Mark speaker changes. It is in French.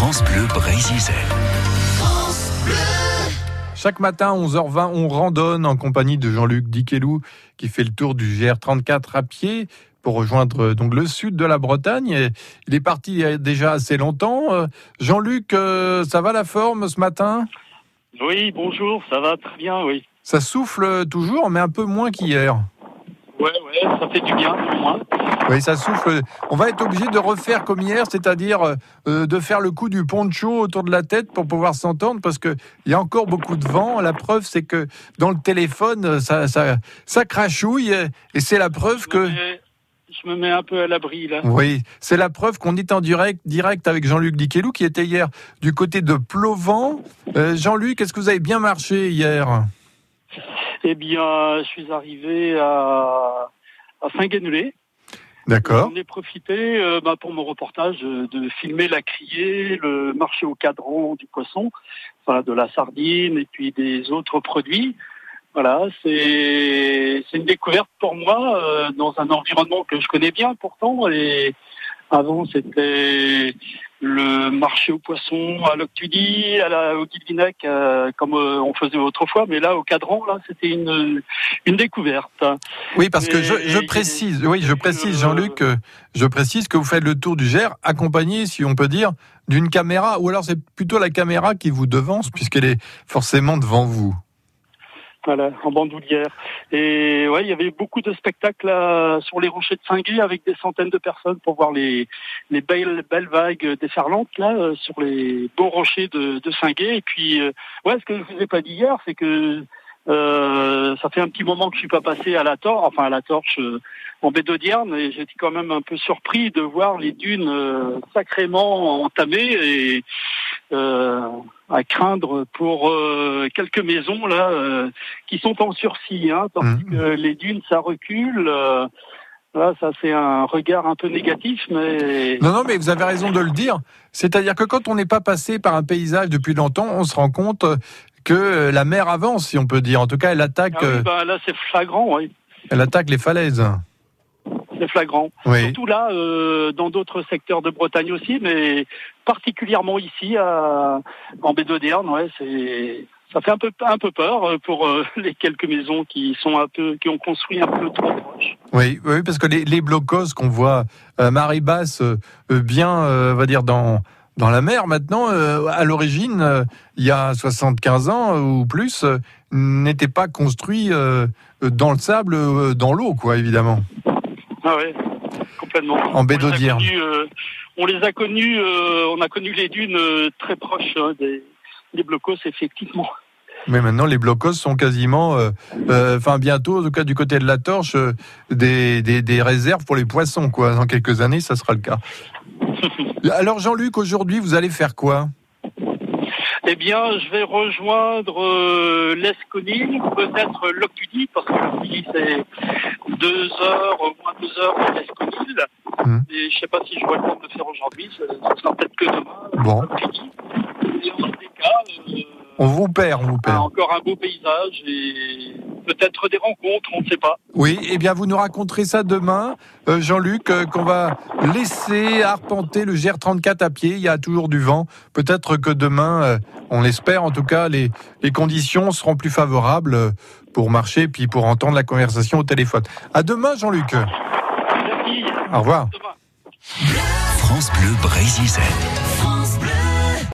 Speaker 1: France Bleu Brésil.
Speaker 2: Chaque matin, 11h20, on randonne en compagnie de Jean-Luc Diquelou qui fait le tour du GR34 à pied pour rejoindre euh, donc le sud de la Bretagne. Il est parti il y a déjà assez longtemps. Euh, Jean-Luc, euh, ça va la forme ce matin?
Speaker 3: Oui, bonjour, ça va très bien, oui.
Speaker 2: Ça souffle toujours, mais un peu moins qu'hier.
Speaker 3: Ça fait du bien, au moins.
Speaker 2: Oui, ça souffle. On va être obligé de refaire comme hier, c'est-à-dire euh, de faire le coup du poncho autour de la tête pour pouvoir s'entendre, parce qu'il y a encore beaucoup de vent. La preuve, c'est que dans le téléphone, ça, ça, ça crachouille, et c'est la preuve que...
Speaker 3: Je me mets- Je me mets un peu à l'abri, là.
Speaker 2: Oui, c'est la preuve qu'on est en direct, direct avec Jean-Luc Diquelou qui était hier du côté de Plovent. Euh, Jean-Luc, est-ce que vous avez bien marché hier?
Speaker 3: Eh bien, je suis arrivé à, à Saint-Guénelé.
Speaker 2: D'accord.
Speaker 3: J'en ai profité euh, bah, pour mon reportage euh, de filmer la criée, le marché au cadran du poisson, enfin, de la sardine et puis des autres produits. Voilà, c'est c'est une découverte pour moi euh, dans un environnement que je connais bien pourtant. Et avant, c'était le marché au poisson à l'Octudie, à la, au Guilvinec, euh, comme euh, on faisait autrefois. Mais là, au cadran, là, c'était une une découverte.
Speaker 2: Oui, parce que je, je précise, oui, je précise,
Speaker 3: Euh,
Speaker 2: Jean-Luc, je précise que vous faites le tour du Gers accompagné, si on peut dire, d'une caméra, ou alors c'est plutôt la caméra qui vous devance, puisqu'elle est forcément devant vous.
Speaker 3: Voilà, en bandoulière. Et ouais, il y avait beaucoup de spectacles sur les rochers de Saint-Guy avec des centaines de personnes pour voir les, les belles, belles vagues déferlantes là euh, sur les beaux rochers de, de Saint-Guy. Et puis, euh, ouais, ce que je vous ai pas dit hier, c'est que euh, ça fait un petit moment que je suis pas passé à la torche, enfin à la torche euh, en baie et j'étais quand même un peu surpris de voir les dunes euh, sacrément entamées et à craindre pour euh, quelques maisons là euh, qui sont en sursis, hein, parce
Speaker 2: Mhm.
Speaker 3: que les dunes ça recule. euh, Là, ça c'est un regard un peu négatif, mais
Speaker 2: Non, non, mais vous avez raison de le dire. C'est-à-dire que quand on n'est pas passé par un paysage depuis longtemps, on se rend compte que euh, la mer avance, si on peut dire. En tout cas, elle attaque,
Speaker 3: Ah oui,
Speaker 2: euh,
Speaker 3: bah, là c'est flagrant, oui,
Speaker 2: elle attaque les falaises.
Speaker 3: C'est flagrant.
Speaker 2: Oui.
Speaker 3: Surtout là, euh, dans d'autres secteurs de Bretagne aussi, mais particulièrement ici, à, en baie d'Audierne, ouais, c'est ça fait un peu un peu peur euh, pour euh, les quelques maisons qui sont un peu qui ont construit un peu trop proche.
Speaker 2: Oui, oui, parce que les, les blocos qu'on voit à marée basse, euh, euh, bien, euh, on va dire dans dans la mer maintenant, euh, à l'origine, euh, il y a 75 ans euh, ou plus, euh, n'étaient pas construits euh, euh, dans le sable, euh, dans l'eau, quoi, évidemment.
Speaker 3: Ah ouais, complètement.
Speaker 2: En baie
Speaker 3: On les a
Speaker 2: d'Audierne.
Speaker 3: connus, euh, on les a connus, euh, on a connu les dunes euh, très proches hein, des, des blocos, effectivement.
Speaker 2: Mais maintenant, les blocos sont quasiment, euh, enfin bientôt, en tout cas du côté de la torche, des, des, des réserves pour les poissons, quoi. Dans quelques années, ça sera le cas. Alors Jean-Luc, aujourd'hui, vous allez faire quoi?
Speaker 3: Eh bien, je vais rejoindre euh, l'Esconil, peut-être l'Octudie, parce que l'Octudie, c'est deux heures, au moins deux heures de l'Esconil.
Speaker 2: Mhm.
Speaker 3: Et je sais pas si je vois le temps de le faire aujourd'hui, ce sera peut-être que demain.
Speaker 2: Bon.
Speaker 3: l'Octudie. Et en tous les cas, euh,
Speaker 2: On vous perd, on vous perd.
Speaker 3: encore un beau paysage et peut-être des rencontres, on ne sait pas.
Speaker 2: Oui, eh bien, vous nous raconterez ça demain, euh, Jean-Luc, euh, qu'on va laisser arpenter le GR34 à pied. Il y a toujours du vent. Peut-être que demain, euh, on l'espère en tout cas, les, les conditions seront plus favorables pour marcher puis pour entendre la conversation au téléphone. À demain, Jean-Luc.
Speaker 3: Merci.
Speaker 2: Au revoir.
Speaker 3: Demain.
Speaker 1: France Bleu Brésil.